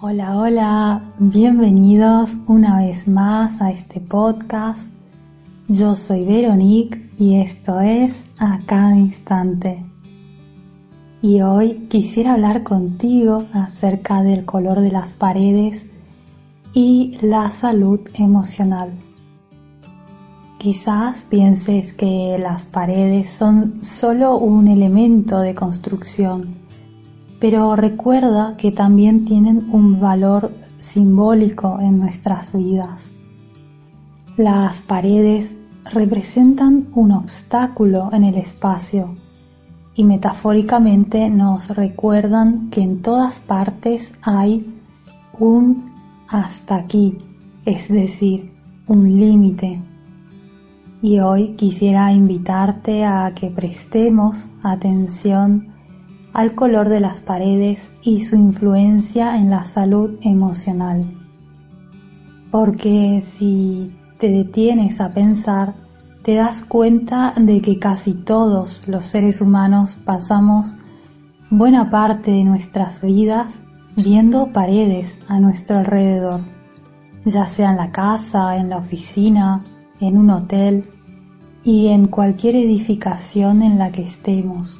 Hola, hola, bienvenidos una vez más a este podcast. Yo soy Veronique y esto es A cada instante. Y hoy quisiera hablar contigo acerca del color de las paredes y la salud emocional. Quizás pienses que las paredes son solo un elemento de construcción, pero recuerda que también tienen un valor simbólico en nuestras vidas. Las paredes representan un obstáculo en el espacio y metafóricamente nos recuerdan que en todas partes hay un hasta aquí, es decir, un límite y hoy quisiera invitarte a que prestemos atención al color de las paredes y su influencia en la salud emocional. Porque si te detienes a pensar, te das cuenta de que casi todos los seres humanos pasamos buena parte de nuestras vidas viendo paredes a nuestro alrededor, ya sea en la casa, en la oficina, en un hotel y en cualquier edificación en la que estemos.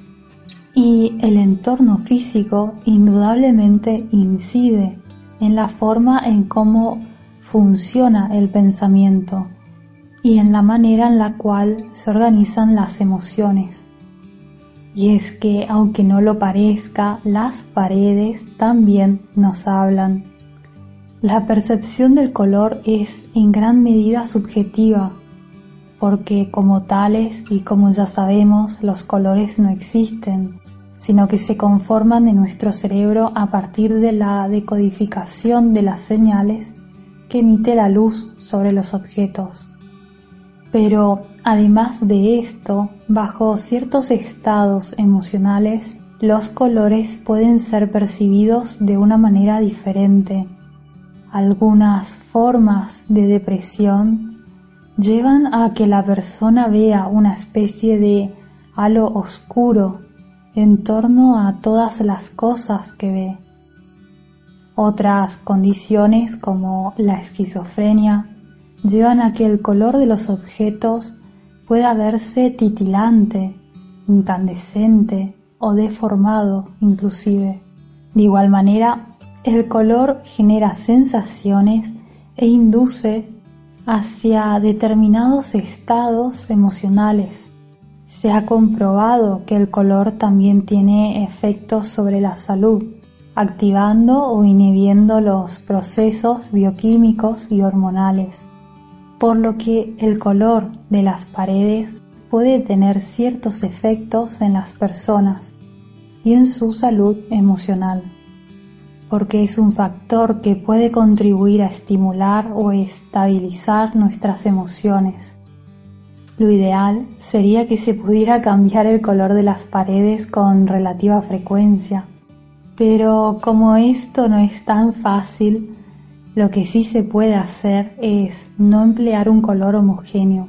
Y el entorno físico indudablemente incide en la forma en cómo funciona el pensamiento y en la manera en la cual se organizan las emociones. Y es que, aunque no lo parezca, las paredes también nos hablan la percepción del color es en gran medida subjetiva, porque como tales y como ya sabemos, los colores no existen, sino que se conforman en nuestro cerebro a partir de la decodificación de las señales que emite la luz sobre los objetos. Pero además de esto, bajo ciertos estados emocionales, los colores pueden ser percibidos de una manera diferente algunas formas de depresión llevan a que la persona vea una especie de halo oscuro en torno a todas las cosas que ve. Otras condiciones como la esquizofrenia llevan a que el color de los objetos pueda verse titilante, incandescente o deformado inclusive. De igual manera, el color genera sensaciones e induce hacia determinados estados emocionales. Se ha comprobado que el color también tiene efectos sobre la salud, activando o inhibiendo los procesos bioquímicos y hormonales, por lo que el color de las paredes puede tener ciertos efectos en las personas y en su salud emocional porque es un factor que puede contribuir a estimular o estabilizar nuestras emociones. Lo ideal sería que se pudiera cambiar el color de las paredes con relativa frecuencia, pero como esto no es tan fácil, lo que sí se puede hacer es no emplear un color homogéneo,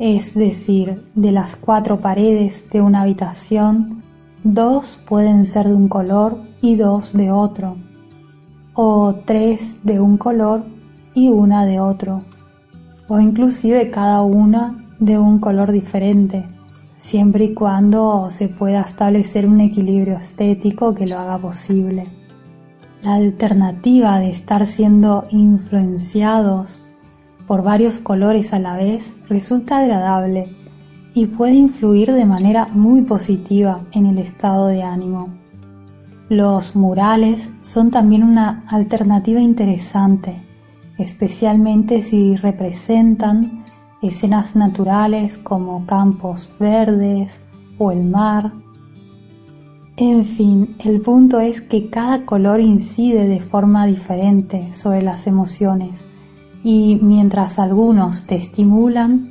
es decir, de las cuatro paredes de una habitación, dos pueden ser de un color y dos de otro, o tres de un color y una de otro, o inclusive cada una de un color diferente, siempre y cuando se pueda establecer un equilibrio estético que lo haga posible. La alternativa de estar siendo influenciados por varios colores a la vez resulta agradable y puede influir de manera muy positiva en el estado de ánimo. Los murales son también una alternativa interesante, especialmente si representan escenas naturales como campos verdes o el mar. En fin, el punto es que cada color incide de forma diferente sobre las emociones y mientras algunos te estimulan,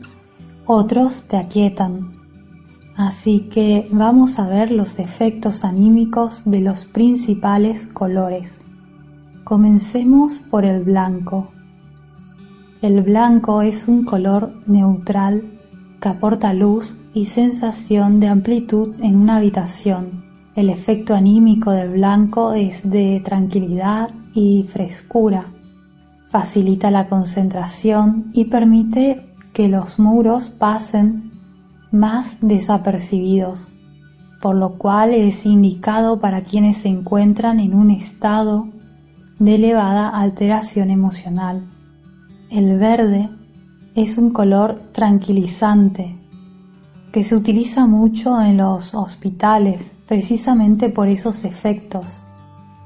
otros te aquietan. Así que vamos a ver los efectos anímicos de los principales colores. Comencemos por el blanco. El blanco es un color neutral que aporta luz y sensación de amplitud en una habitación, El efecto anímico del blanco es de tranquilidad y frescura. Facilita la concentración y permite que los muros pasen más desapercibidos, por lo cual es indicado para quienes se encuentran en un estado de elevada alteración emocional. El verde es un color tranquilizante que se utiliza mucho en los hospitales precisamente por esos efectos.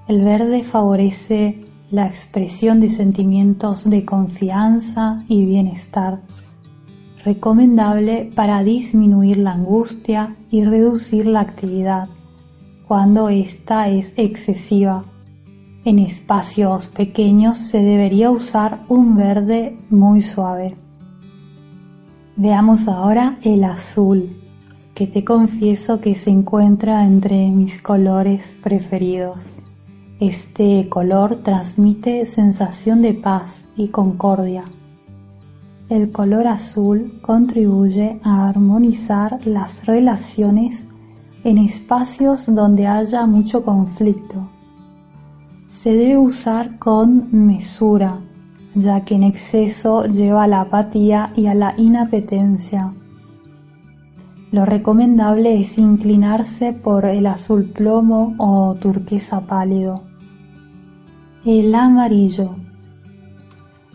El verde favorece la expresión de sentimientos de confianza y bienestar, recomendable para disminuir la angustia y reducir la actividad cuando ésta es excesiva. En espacios pequeños se debería usar un verde muy suave. Veamos ahora el azul, que te confieso que se encuentra entre mis colores preferidos. Este color transmite sensación de paz y concordia. El color azul contribuye a armonizar las relaciones en espacios donde haya mucho conflicto se debe usar con mesura, ya que en exceso lleva a la apatía y a la inapetencia. Lo recomendable es inclinarse por el azul plomo o turquesa pálido. El amarillo.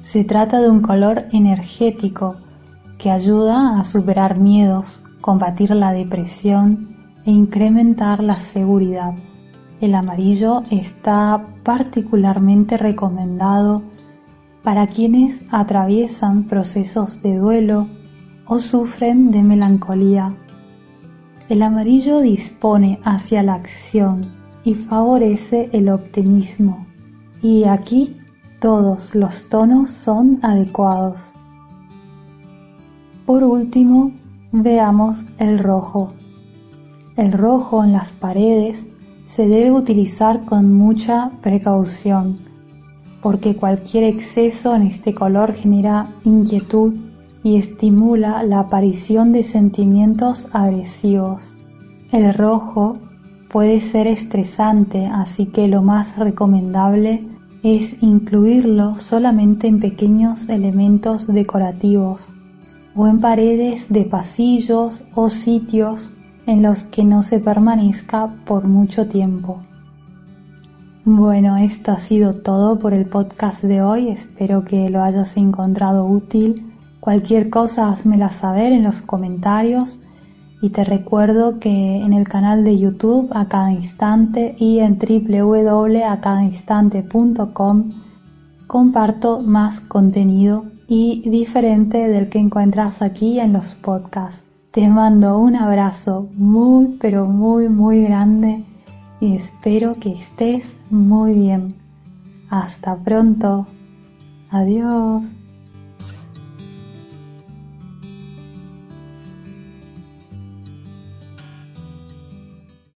Se trata de un color energético que ayuda a superar miedos, combatir la depresión e incrementar la seguridad. El amarillo está particularmente recomendado para quienes atraviesan procesos de duelo o sufren de melancolía. El amarillo dispone hacia la acción y favorece el optimismo. Y aquí todos los tonos son adecuados. Por último, veamos el rojo. El rojo en las paredes se debe utilizar con mucha precaución, porque cualquier exceso en este color genera inquietud y estimula la aparición de sentimientos agresivos. El rojo puede ser estresante, así que lo más recomendable es incluirlo solamente en pequeños elementos decorativos o en paredes de pasillos o sitios en los que no se permanezca por mucho tiempo. Bueno, esto ha sido todo por el podcast de hoy. Espero que lo hayas encontrado útil. Cualquier cosa házmela saber en los comentarios y te recuerdo que en el canal de YouTube a cada instante y en www.acadainstante.com comparto más contenido y diferente del que encuentras aquí en los podcasts. Te mando un abrazo muy, pero muy, muy grande y espero que estés muy bien. Hasta pronto. Adiós.